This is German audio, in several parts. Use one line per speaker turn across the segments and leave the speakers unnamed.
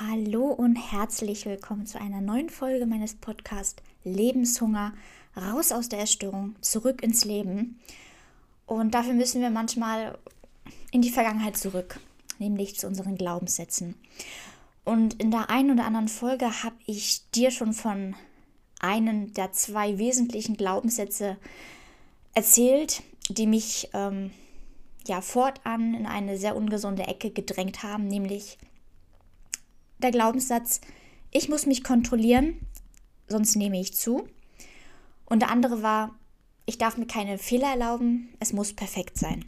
Hallo und herzlich willkommen zu einer neuen Folge meines Podcasts Lebenshunger, raus aus der Essstörung, zurück ins Leben. Und dafür müssen wir manchmal in die Vergangenheit zurück, nämlich zu unseren Glaubenssätzen. Und in der einen oder anderen Folge habe ich dir schon von einem der zwei wesentlichen Glaubenssätze erzählt, die mich ähm, ja fortan in eine sehr ungesunde Ecke gedrängt haben, nämlich der Glaubenssatz, ich muss mich kontrollieren, sonst nehme ich zu. Und der andere war, ich darf mir keine Fehler erlauben, es muss perfekt sein.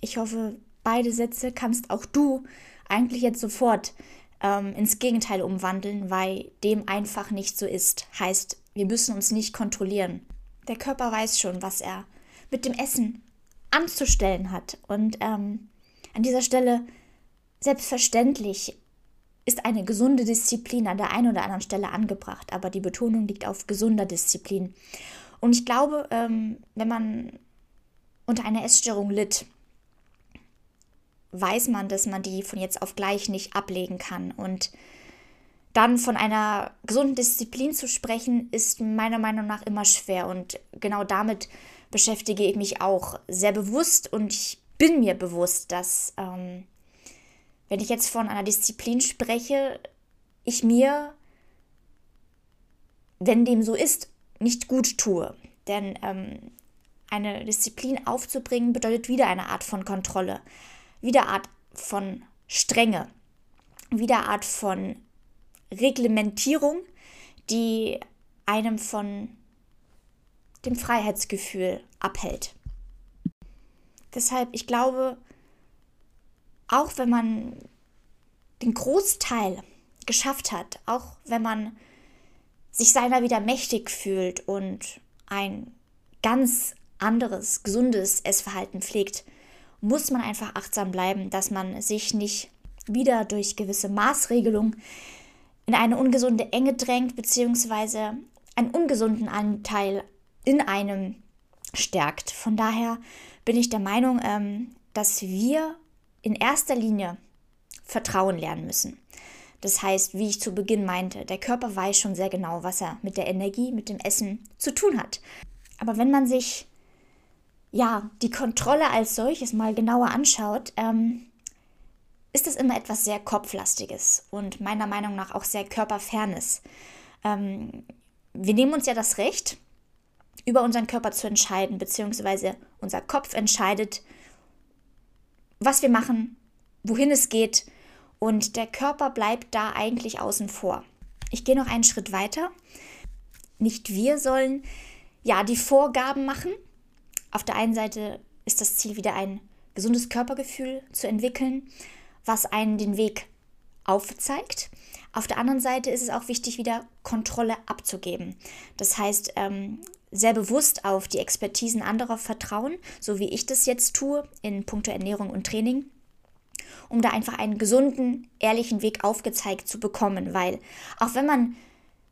Ich hoffe, beide Sätze kannst auch du eigentlich jetzt sofort ähm, ins Gegenteil umwandeln, weil dem einfach nicht so ist. Heißt, wir müssen uns nicht kontrollieren. Der Körper weiß schon, was er mit dem Essen anzustellen hat. Und ähm, an dieser Stelle selbstverständlich ist eine gesunde Disziplin an der einen oder anderen Stelle angebracht, aber die Betonung liegt auf gesunder Disziplin. Und ich glaube, ähm, wenn man unter einer Essstörung litt, weiß man, dass man die von jetzt auf gleich nicht ablegen kann. Und dann von einer gesunden Disziplin zu sprechen, ist meiner Meinung nach immer schwer. Und genau damit beschäftige ich mich auch sehr bewusst. Und ich bin mir bewusst, dass ähm, wenn ich jetzt von einer Disziplin spreche, ich mir, wenn dem so ist, nicht gut tue. Denn ähm, eine Disziplin aufzubringen bedeutet wieder eine Art von Kontrolle, wieder Art von Strenge, wieder Art von Reglementierung, die einem von dem Freiheitsgefühl abhält. Deshalb, ich glaube, auch wenn man den Großteil geschafft hat, auch wenn man sich seiner wieder mächtig fühlt und ein ganz anderes, gesundes Essverhalten pflegt, muss man einfach achtsam bleiben, dass man sich nicht wieder durch gewisse Maßregelungen in eine ungesunde Enge drängt, beziehungsweise einen ungesunden Anteil in einem stärkt. Von daher bin ich der Meinung, ähm, dass wir in erster Linie Vertrauen lernen müssen. Das heißt, wie ich zu Beginn meinte, der Körper weiß schon sehr genau, was er mit der Energie, mit dem Essen zu tun hat. Aber wenn man sich ja die Kontrolle als solches mal genauer anschaut, ähm, ist das immer etwas sehr kopflastiges und meiner Meinung nach auch sehr körperfernes. Ähm, wir nehmen uns ja das Recht, über unseren Körper zu entscheiden, beziehungsweise unser Kopf entscheidet, was wir machen, wohin es geht und der Körper bleibt da eigentlich außen vor. Ich gehe noch einen Schritt weiter. Nicht wir sollen ja die Vorgaben machen. Auf der einen Seite ist das Ziel wieder ein gesundes Körpergefühl zu entwickeln, was einen den Weg aufzeigt. Auf der anderen Seite ist es auch wichtig, wieder Kontrolle abzugeben. Das heißt, ähm, sehr bewusst auf die Expertisen anderer vertrauen, so wie ich das jetzt tue in puncto Ernährung und Training, um da einfach einen gesunden, ehrlichen Weg aufgezeigt zu bekommen, weil auch wenn man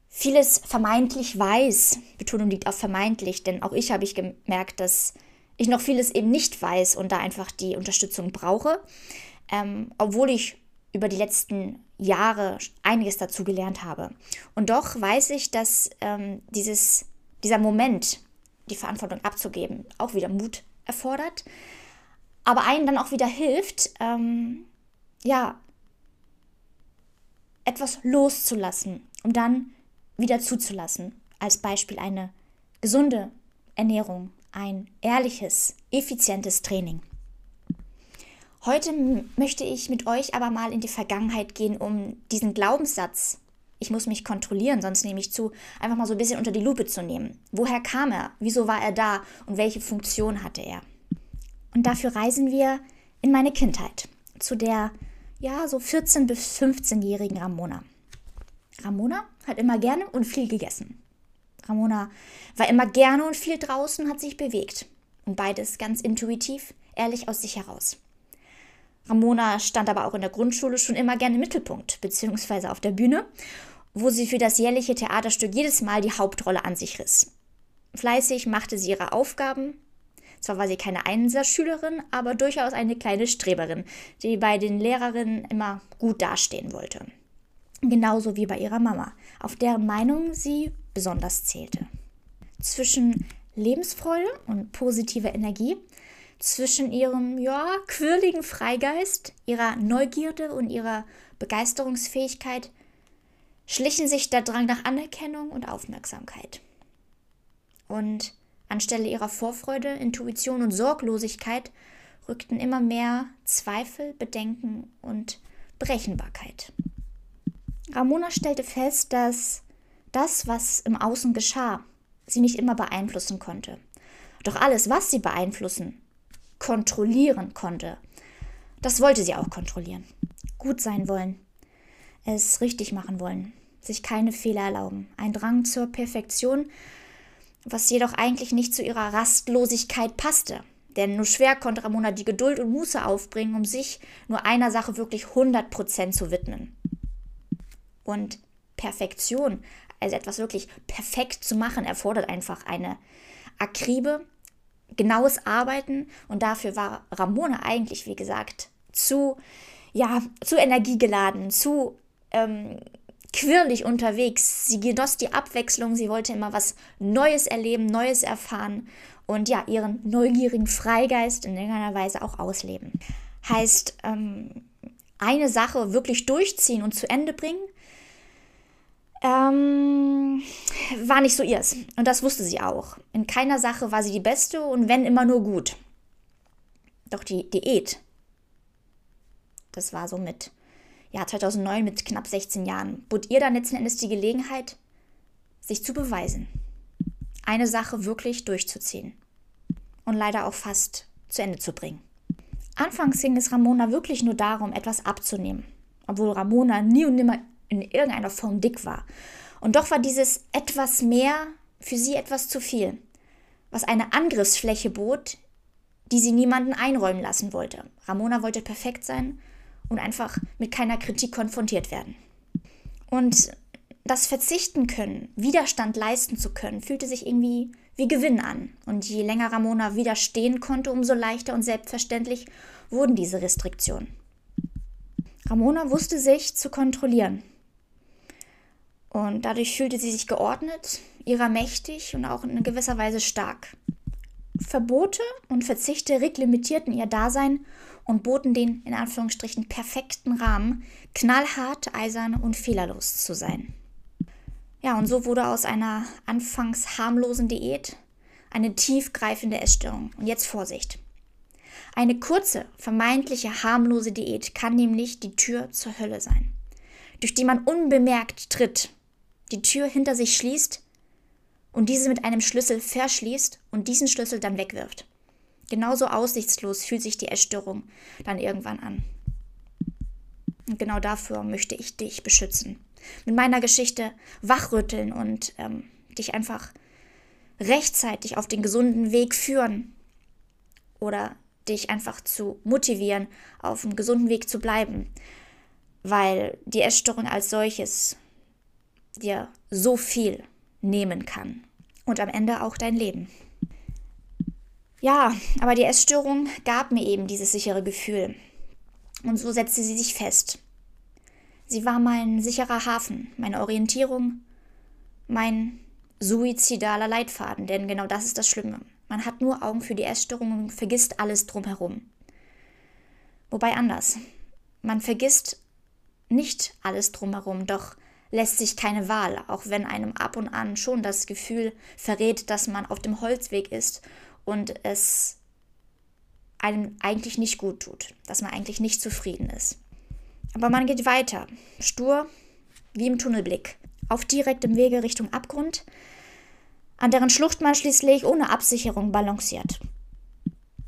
vieles vermeintlich weiß, Betonung liegt auf vermeintlich, denn auch ich habe ich gemerkt, dass ich noch vieles eben nicht weiß und da einfach die Unterstützung brauche, ähm, obwohl ich über die letzten Jahre einiges dazu gelernt habe. Und doch weiß ich, dass ähm, dieses dieser Moment, die Verantwortung abzugeben, auch wieder Mut erfordert, aber einen dann auch wieder hilft, ähm, ja, etwas loszulassen, um dann wieder zuzulassen. Als Beispiel eine gesunde Ernährung, ein ehrliches, effizientes Training. Heute möchte ich mit euch aber mal in die Vergangenheit gehen, um diesen Glaubenssatz ich muss mich kontrollieren, sonst nehme ich zu, einfach mal so ein bisschen unter die Lupe zu nehmen. Woher kam er? Wieso war er da? Und welche Funktion hatte er? Und dafür reisen wir in meine Kindheit, zu der, ja, so 14- bis 15-jährigen Ramona. Ramona hat immer gerne und viel gegessen. Ramona war immer gerne und viel draußen, hat sich bewegt. Und beides ganz intuitiv, ehrlich aus sich heraus. Ramona stand aber auch in der Grundschule schon immer gerne im Mittelpunkt, beziehungsweise auf der Bühne, wo sie für das jährliche Theaterstück jedes Mal die Hauptrolle an sich riss. Fleißig machte sie ihre Aufgaben, Zwar war sie keine Einserschülerin, aber durchaus eine kleine Streberin, die bei den Lehrerinnen immer gut dastehen wollte. Genauso wie bei ihrer Mama, auf deren Meinung sie besonders zählte. Zwischen Lebensfreude und positiver Energie, zwischen ihrem, ja, quirligen Freigeist, ihrer Neugierde und ihrer Begeisterungsfähigkeit schlichen sich der Drang nach Anerkennung und Aufmerksamkeit. Und anstelle ihrer Vorfreude, Intuition und Sorglosigkeit rückten immer mehr Zweifel, Bedenken und Berechenbarkeit. Ramona stellte fest, dass das, was im Außen geschah, sie nicht immer beeinflussen konnte. Doch alles, was sie beeinflussen, kontrollieren konnte, das wollte sie auch kontrollieren. Gut sein wollen, es richtig machen wollen, sich keine Fehler erlauben, ein Drang zur Perfektion, was jedoch eigentlich nicht zu ihrer Rastlosigkeit passte. Denn nur schwer konnte Ramona die Geduld und Muße aufbringen, um sich nur einer Sache wirklich 100% zu widmen. Und Perfektion, also etwas wirklich perfekt zu machen, erfordert einfach eine Akribe, genaues Arbeiten und dafür war Ramona eigentlich, wie gesagt, zu, ja, zu energiegeladen, zu ähm, quirlig unterwegs. Sie genoss die Abwechslung, sie wollte immer was Neues erleben, Neues erfahren und ja, ihren neugierigen Freigeist in irgendeiner Weise auch ausleben. Heißt, ähm, eine Sache wirklich durchziehen und zu Ende bringen, ähm, war nicht so ihrs. Und das wusste sie auch. In keiner Sache war sie die Beste und wenn immer nur gut. Doch die Diät, das war so mit ja, 2009 mit knapp 16 Jahren, bot ihr dann letzten Endes die Gelegenheit, sich zu beweisen. Eine Sache wirklich durchzuziehen. Und leider auch fast zu Ende zu bringen. Anfangs ging es Ramona wirklich nur darum, etwas abzunehmen. Obwohl Ramona nie und nimmer in irgendeiner Form dick war. Und doch war dieses etwas mehr für sie etwas zu viel, was eine Angriffsfläche bot, die sie niemanden einräumen lassen wollte. Ramona wollte perfekt sein und einfach mit keiner Kritik konfrontiert werden. Und das Verzichten können, Widerstand leisten zu können, fühlte sich irgendwie wie Gewinn an. Und je länger Ramona widerstehen konnte, umso leichter und selbstverständlich wurden diese Restriktionen. Ramona wusste sich zu kontrollieren. Und dadurch fühlte sie sich geordnet, ihrer mächtig und auch in gewisser Weise stark. Verbote und Verzichte reglementierten ihr Dasein und boten den in Anführungsstrichen perfekten Rahmen, knallhart, eisern und fehlerlos zu sein. Ja, und so wurde aus einer anfangs harmlosen Diät eine tiefgreifende Essstörung. Und jetzt Vorsicht. Eine kurze, vermeintliche harmlose Diät kann nämlich die Tür zur Hölle sein, durch die man unbemerkt tritt, die Tür hinter sich schließt und diese mit einem Schlüssel verschließt und diesen Schlüssel dann wegwirft. Genauso aussichtslos fühlt sich die Essstörung dann irgendwann an. Und genau dafür möchte ich dich beschützen. Mit meiner Geschichte wachrütteln und ähm, dich einfach rechtzeitig auf den gesunden Weg führen oder dich einfach zu motivieren, auf dem gesunden Weg zu bleiben, weil die Essstörung als solches dir so viel nehmen kann und am Ende auch dein Leben. Ja, aber die Essstörung gab mir eben dieses sichere Gefühl. Und so setzte sie sich fest. Sie war mein sicherer Hafen, meine Orientierung, mein suizidaler Leitfaden, denn genau das ist das Schlimme. Man hat nur Augen für die Essstörung und vergisst alles drumherum. Wobei anders. Man vergisst nicht alles drumherum, doch lässt sich keine Wahl, auch wenn einem ab und an schon das Gefühl verrät, dass man auf dem Holzweg ist und es einem eigentlich nicht gut tut, dass man eigentlich nicht zufrieden ist. Aber man geht weiter, stur wie im Tunnelblick, auf direktem Wege Richtung Abgrund, an deren Schlucht man schließlich ohne Absicherung balanciert.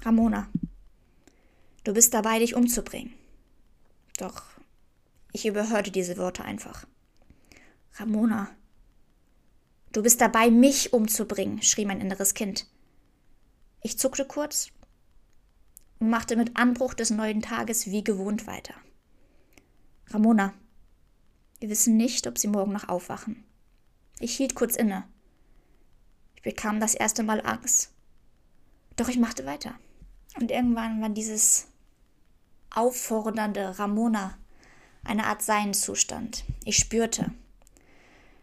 Ramona, du bist dabei, dich umzubringen. Doch ich überhörte diese Worte einfach. Ramona, du bist dabei, mich umzubringen, schrie mein inneres Kind. Ich zuckte kurz und machte mit Anbruch des neuen Tages wie gewohnt weiter. Ramona, wir wissen nicht, ob Sie morgen noch aufwachen. Ich hielt kurz inne. Ich bekam das erste Mal Angst. Doch ich machte weiter. Und irgendwann war dieses auffordernde Ramona eine Art Seinzustand. Ich spürte,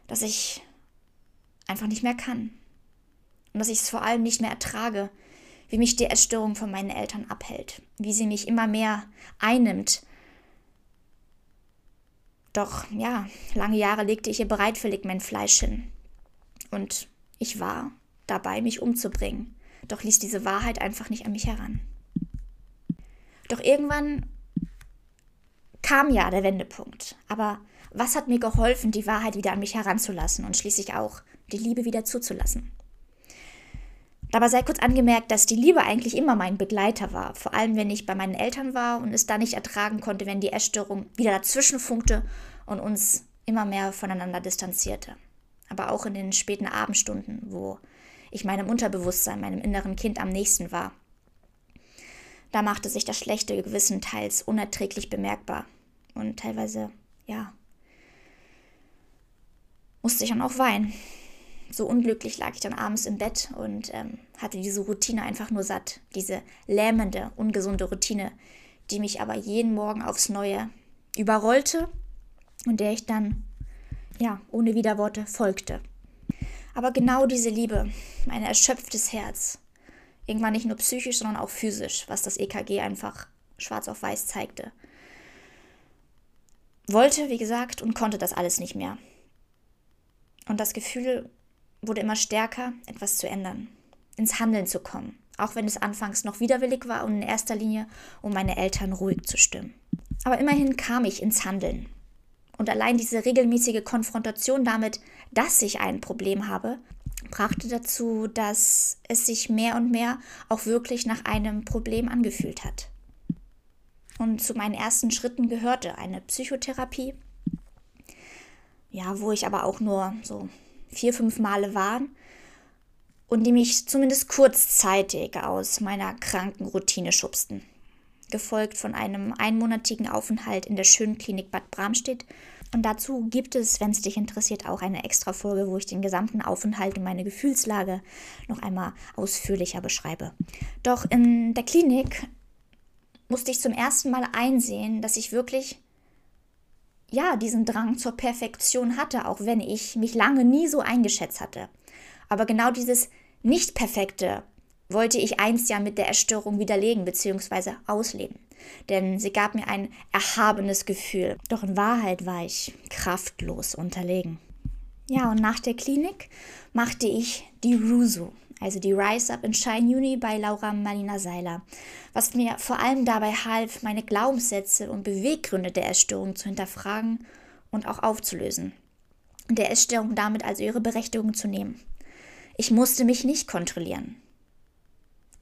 dass ich einfach nicht mehr kann. Und dass ich es vor allem nicht mehr ertrage, wie mich die Essstörung von meinen Eltern abhält, wie sie mich immer mehr einnimmt. Doch ja, lange Jahre legte ich ihr bereitwillig mein Fleisch hin. Und ich war dabei, mich umzubringen, doch ließ diese Wahrheit einfach nicht an mich heran. Doch irgendwann kam ja der Wendepunkt. Aber was hat mir geholfen, die Wahrheit wieder an mich heranzulassen und schließlich auch die Liebe wieder zuzulassen? Dabei sei kurz angemerkt, dass die Liebe eigentlich immer mein Begleiter war, vor allem wenn ich bei meinen Eltern war und es da nicht ertragen konnte, wenn die Essstörung wieder dazwischen funkte und uns immer mehr voneinander distanzierte. Aber auch in den späten Abendstunden, wo ich meinem Unterbewusstsein, meinem inneren Kind am nächsten war. Da machte sich das schlechte Gewissen teils unerträglich bemerkbar und teilweise, ja, musste ich dann auch weinen so unglücklich lag ich dann abends im Bett und ähm, hatte diese Routine einfach nur satt. Diese lähmende, ungesunde Routine, die mich aber jeden Morgen aufs Neue überrollte und der ich dann, ja, ohne Widerworte folgte. Aber genau diese Liebe, mein erschöpftes Herz, irgendwann nicht nur psychisch, sondern auch physisch, was das EKG einfach schwarz auf weiß zeigte, wollte, wie gesagt, und konnte das alles nicht mehr. Und das Gefühl wurde immer stärker, etwas zu ändern, ins Handeln zu kommen, auch wenn es anfangs noch widerwillig war und in erster Linie, um meine Eltern ruhig zu stimmen. Aber immerhin kam ich ins Handeln. Und allein diese regelmäßige Konfrontation damit, dass ich ein Problem habe, brachte dazu, dass es sich mehr und mehr auch wirklich nach einem Problem angefühlt hat. Und zu meinen ersten Schritten gehörte eine Psychotherapie, ja, wo ich aber auch nur so vier, fünf Male waren und die mich zumindest kurzzeitig aus meiner kranken Routine schubsten. Gefolgt von einem einmonatigen Aufenthalt in der schönen Klinik Bad Bramstedt. Und dazu gibt es, wenn es dich interessiert, auch eine extra Folge, wo ich den gesamten Aufenthalt und meine Gefühlslage noch einmal ausführlicher beschreibe. Doch in der Klinik musste ich zum ersten Mal einsehen, dass ich wirklich ja, diesen Drang zur Perfektion hatte, auch wenn ich mich lange nie so eingeschätzt hatte. Aber genau dieses Nicht-Perfekte wollte ich einst ja mit der Erstörung widerlegen bzw. ausleben. Denn sie gab mir ein erhabenes Gefühl. Doch in Wahrheit war ich kraftlos unterlegen. Ja, und nach der Klinik machte ich die Rusu, also die Rise Up in Shine Uni bei Laura Marlina Seiler, was mir vor allem dabei half, meine Glaubenssätze und Beweggründe der Essstörung zu hinterfragen und auch aufzulösen. Der Essstörung damit also ihre Berechtigung zu nehmen. Ich musste mich nicht kontrollieren.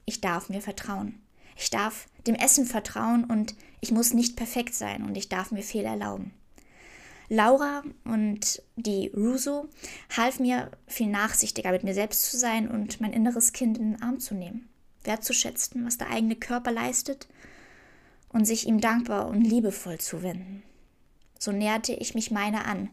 Ich darf mir vertrauen. Ich darf dem Essen vertrauen und ich muss nicht perfekt sein und ich darf mir Fehler erlauben. Laura und die Russo half mir, viel nachsichtiger mit mir selbst zu sein und mein inneres Kind in den Arm zu nehmen, wertzuschätzen, was der eigene Körper leistet und sich ihm dankbar und liebevoll zu wenden. So näherte ich mich meiner an,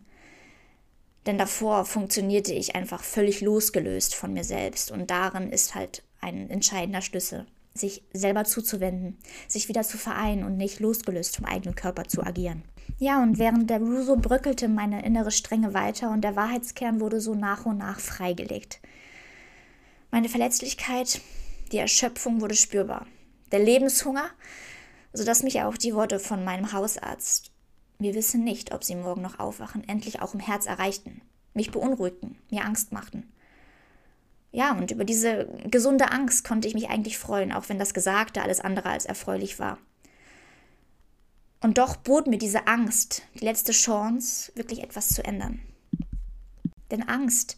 denn davor funktionierte ich einfach völlig losgelöst von mir selbst und darin ist halt ein entscheidender Schlüssel, sich selber zuzuwenden, sich wieder zu vereinen und nicht losgelöst vom eigenen Körper zu agieren. Ja, und während der Russo bröckelte meine innere Strenge weiter und der Wahrheitskern wurde so nach und nach freigelegt. Meine Verletzlichkeit, die Erschöpfung wurde spürbar. Der Lebenshunger, sodass mich auch die Worte von meinem Hausarzt, wir wissen nicht, ob sie morgen noch aufwachen, endlich auch im Herz erreichten, mich beunruhigten, mir Angst machten. Ja, und über diese gesunde Angst konnte ich mich eigentlich freuen, auch wenn das Gesagte alles andere als erfreulich war. Und doch bot mir diese Angst die letzte Chance, wirklich etwas zu ändern. Denn Angst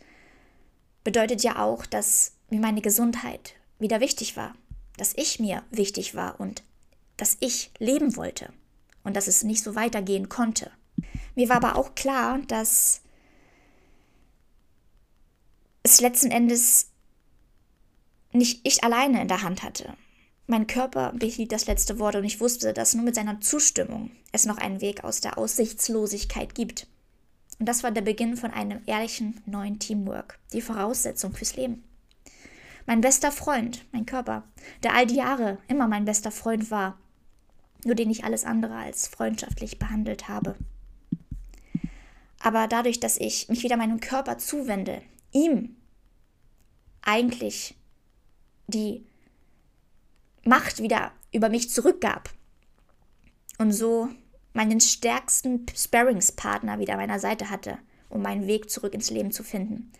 bedeutet ja auch, dass mir meine Gesundheit wieder wichtig war, dass ich mir wichtig war und dass ich leben wollte und dass es nicht so weitergehen konnte. Mir war aber auch klar, dass es letzten Endes nicht ich alleine in der Hand hatte. Mein Körper behielt das letzte Wort und ich wusste, dass nur mit seiner Zustimmung es noch einen Weg aus der Aussichtslosigkeit gibt. Und das war der Beginn von einem ehrlichen neuen Teamwork, die Voraussetzung fürs Leben. mein bester Freund, mein Körper, der all die Jahre immer mein bester Freund war, nur den ich alles andere als freundschaftlich behandelt habe. Aber dadurch, dass ich mich wieder meinem Körper zuwende, ihm eigentlich die Macht wieder über mich zurückgab und so meinen stärksten Sparringspartner wieder an meiner Seite hatte, um meinen Weg zurück ins Leben zu finden.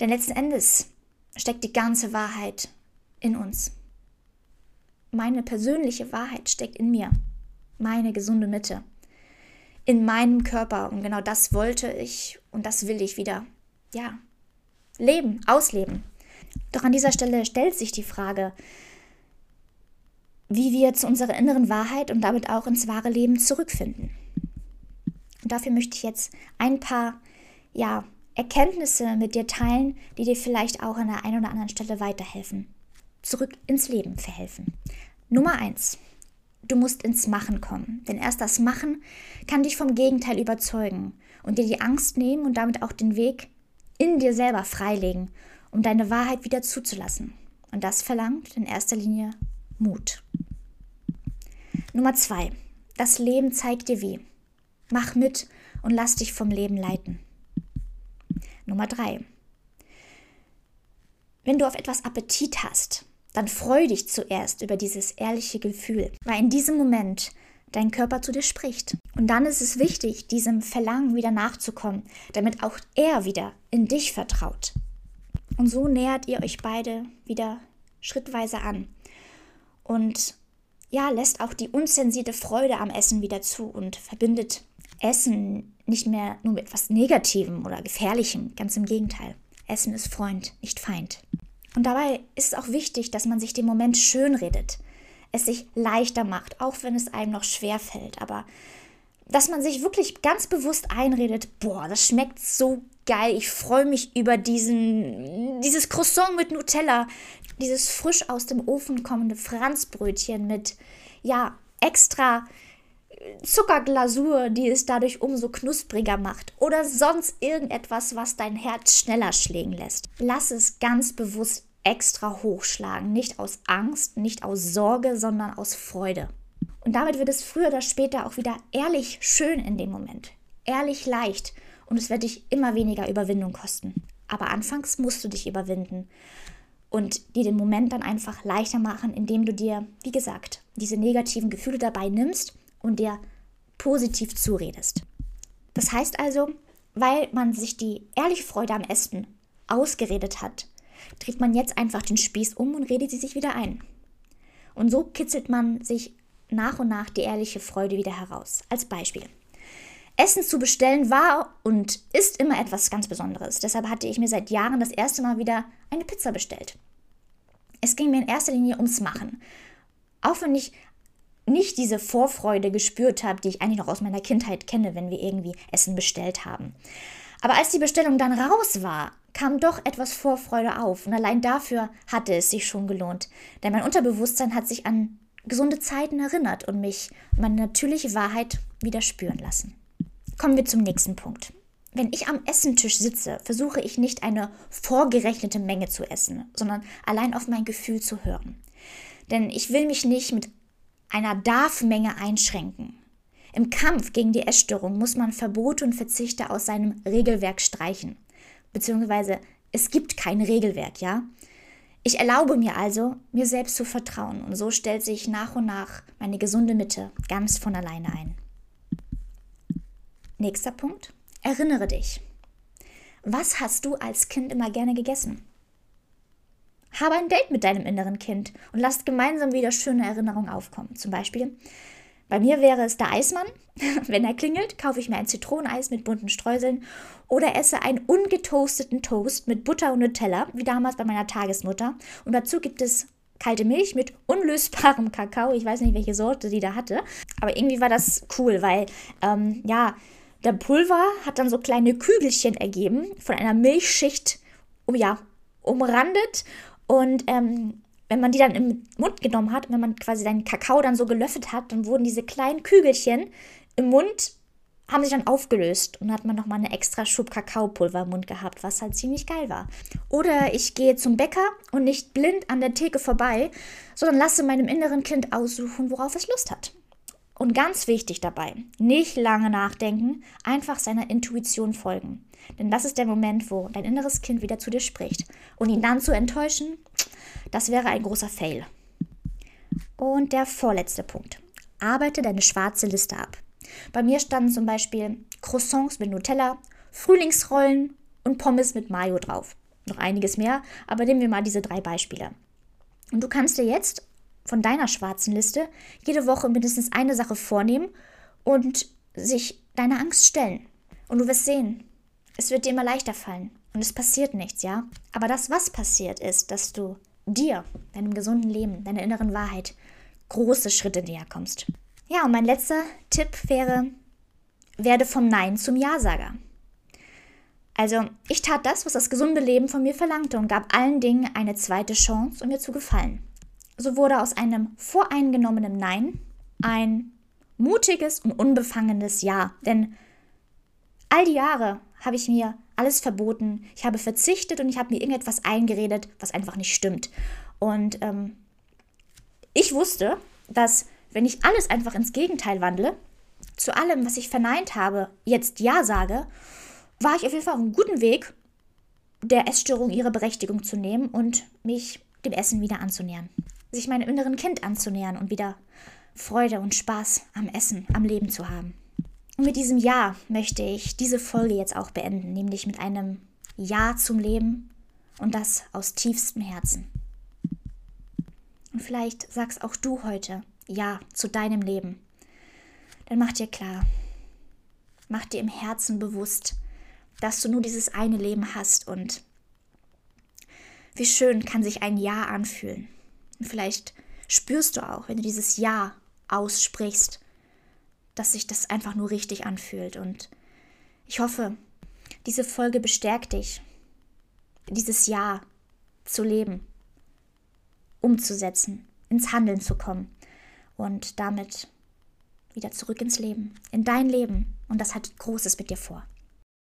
Denn letzten Endes steckt die ganze Wahrheit in uns. Meine persönliche Wahrheit steckt in mir, meine gesunde Mitte, in meinem Körper. Und genau das wollte ich und das will ich wieder, ja, leben, ausleben. Doch an dieser Stelle stellt sich die Frage, wie wir zu unserer inneren Wahrheit und damit auch ins wahre Leben zurückfinden. Und dafür möchte ich jetzt ein paar ja, Erkenntnisse mit dir teilen, die dir vielleicht auch an der einen oder anderen Stelle weiterhelfen. Zurück ins Leben verhelfen. Nummer eins: Du musst ins Machen kommen. Denn erst das Machen kann dich vom Gegenteil überzeugen und dir die Angst nehmen und damit auch den Weg in dir selber freilegen, um deine Wahrheit wieder zuzulassen. Und das verlangt in erster Linie Mut. Nummer zwei. Das Leben zeigt dir wie. Mach mit und lass dich vom Leben leiten. Nummer drei. Wenn du auf etwas Appetit hast, dann freu dich zuerst über dieses ehrliche Gefühl, weil in diesem Moment dein Körper zu dir spricht. Und dann ist es wichtig, diesem Verlangen wieder nachzukommen, damit auch er wieder in dich vertraut. Und so nähert ihr euch beide wieder schrittweise an. Und ja, lässt auch die unzensierte Freude am Essen wieder zu und verbindet Essen nicht mehr nur mit etwas Negativem oder Gefährlichem, ganz im Gegenteil. Essen ist Freund, nicht Feind. Und dabei ist es auch wichtig, dass man sich den Moment schönredet, es sich leichter macht, auch wenn es einem noch schwer fällt, aber dass man sich wirklich ganz bewusst einredet, boah, das schmeckt so geil, ich freue mich über diesen, dieses Croissant mit Nutella, dieses frisch aus dem Ofen kommende Franzbrötchen mit, ja, extra Zuckerglasur, die es dadurch umso knuspriger macht. Oder sonst irgendetwas, was dein Herz schneller schlägen lässt. Lass es ganz bewusst extra hochschlagen, nicht aus Angst, nicht aus Sorge, sondern aus Freude. Und damit wird es früher oder später auch wieder ehrlich schön in dem Moment, ehrlich leicht und es wird dich immer weniger Überwindung kosten. Aber anfangs musst du dich überwinden und dir den Moment dann einfach leichter machen, indem du dir, wie gesagt, diese negativen Gefühle dabei nimmst und dir positiv zuredest. Das heißt also, weil man sich die ehrliche Freude am Essen ausgeredet hat, dreht man jetzt einfach den Spieß um und redet sie sich wieder ein. Und so kitzelt man sich nach und nach die ehrliche Freude wieder heraus. Als Beispiel. Essen zu bestellen war und ist immer etwas ganz Besonderes. Deshalb hatte ich mir seit Jahren das erste Mal wieder eine Pizza bestellt. Es ging mir in erster Linie ums Machen. Auch wenn ich nicht diese Vorfreude gespürt habe, die ich eigentlich noch aus meiner Kindheit kenne, wenn wir irgendwie Essen bestellt haben. Aber als die Bestellung dann raus war, kam doch etwas Vorfreude auf und allein dafür hatte es sich schon gelohnt, denn mein Unterbewusstsein hat sich an gesunde Zeiten erinnert und mich meine natürliche Wahrheit wieder spüren lassen. Kommen wir zum nächsten Punkt. Wenn ich am Essentisch sitze, versuche ich nicht eine vorgerechnete Menge zu essen, sondern allein auf mein Gefühl zu hören. Denn ich will mich nicht mit einer Darf-Menge einschränken. Im Kampf gegen die Essstörung muss man Verbote und Verzichte aus seinem Regelwerk streichen. Beziehungsweise es gibt kein Regelwerk, ja? Ich erlaube mir also, mir selbst zu vertrauen und so stellt sich nach und nach meine gesunde Mitte ganz von alleine ein. Nächster Punkt. Erinnere dich. Was hast du als Kind immer gerne gegessen? Habe ein Date mit deinem inneren Kind und lasst gemeinsam wieder schöne Erinnerungen aufkommen. Zum Beispiel, bei mir wäre es der Eismann. Wenn er klingelt, kaufe ich mir ein Zitroneneis mit bunten Streuseln oder esse einen ungetoasteten Toast mit Butter und Nutella, wie damals bei meiner Tagesmutter. Und dazu gibt es kalte Milch mit unlösbarem Kakao. Ich weiß nicht, welche Sorte die da hatte. Aber irgendwie war das cool, weil, ähm, ja, der Pulver hat dann so kleine Kügelchen ergeben von einer Milchschicht, um ja, umrandet und ähm, wenn man die dann im Mund genommen hat, wenn man quasi seinen Kakao dann so gelöffelt hat, dann wurden diese kleinen Kügelchen im Mund haben sich dann aufgelöst und hat man nochmal eine extra Schub Kakaopulver im Mund gehabt, was halt ziemlich geil war. Oder ich gehe zum Bäcker und nicht blind an der Theke vorbei, sondern lasse meinem inneren Kind aussuchen, worauf es Lust hat. Und ganz wichtig dabei, nicht lange nachdenken, einfach seiner Intuition folgen. Denn das ist der Moment, wo dein inneres Kind wieder zu dir spricht. Und ihn dann zu enttäuschen, das wäre ein großer Fail. Und der vorletzte Punkt. Arbeite deine schwarze Liste ab. Bei mir standen zum Beispiel Croissants mit Nutella, Frühlingsrollen und Pommes mit Mayo drauf. Noch einiges mehr, aber nehmen wir mal diese drei Beispiele. Und du kannst dir jetzt von deiner schwarzen Liste jede Woche mindestens eine Sache vornehmen und sich deiner Angst stellen. Und du wirst sehen, es wird dir immer leichter fallen und es passiert nichts, ja? Aber das, was passiert, ist, dass du dir, deinem gesunden Leben, deiner inneren Wahrheit große Schritte näher kommst. Ja, und mein letzter Tipp wäre, werde vom Nein zum Ja-Sager. Also, ich tat das, was das gesunde Leben von mir verlangte und gab allen Dingen eine zweite Chance, um mir zu gefallen. So wurde aus einem voreingenommenen Nein ein mutiges und unbefangenes Ja. Denn all die Jahre habe ich mir alles verboten, ich habe verzichtet und ich habe mir irgendetwas eingeredet, was einfach nicht stimmt. Und ähm, ich wusste, dass wenn ich alles einfach ins Gegenteil wandle, zu allem, was ich verneint habe, jetzt Ja sage, war ich auf jeden Fall auf einem guten Weg, der Essstörung ihre Berechtigung zu nehmen und mich dem Essen wieder anzunähern. Sich meinem inneren Kind anzunähern und wieder Freude und Spaß am Essen, am Leben zu haben. Und mit diesem Ja möchte ich diese Folge jetzt auch beenden, nämlich mit einem Ja zum Leben und das aus tiefstem Herzen. Und vielleicht sagst auch du heute Ja zu deinem Leben. Dann mach dir klar, mach dir im Herzen bewusst, dass du nur dieses eine Leben hast und wie schön kann sich ein Ja anfühlen. Und vielleicht spürst du auch, wenn du dieses Ja aussprichst, dass sich das einfach nur richtig anfühlt. Und ich hoffe, diese Folge bestärkt dich, dieses Ja zu leben, umzusetzen, ins Handeln zu kommen und damit wieder zurück ins Leben, in dein Leben. Und das hat Großes mit dir vor.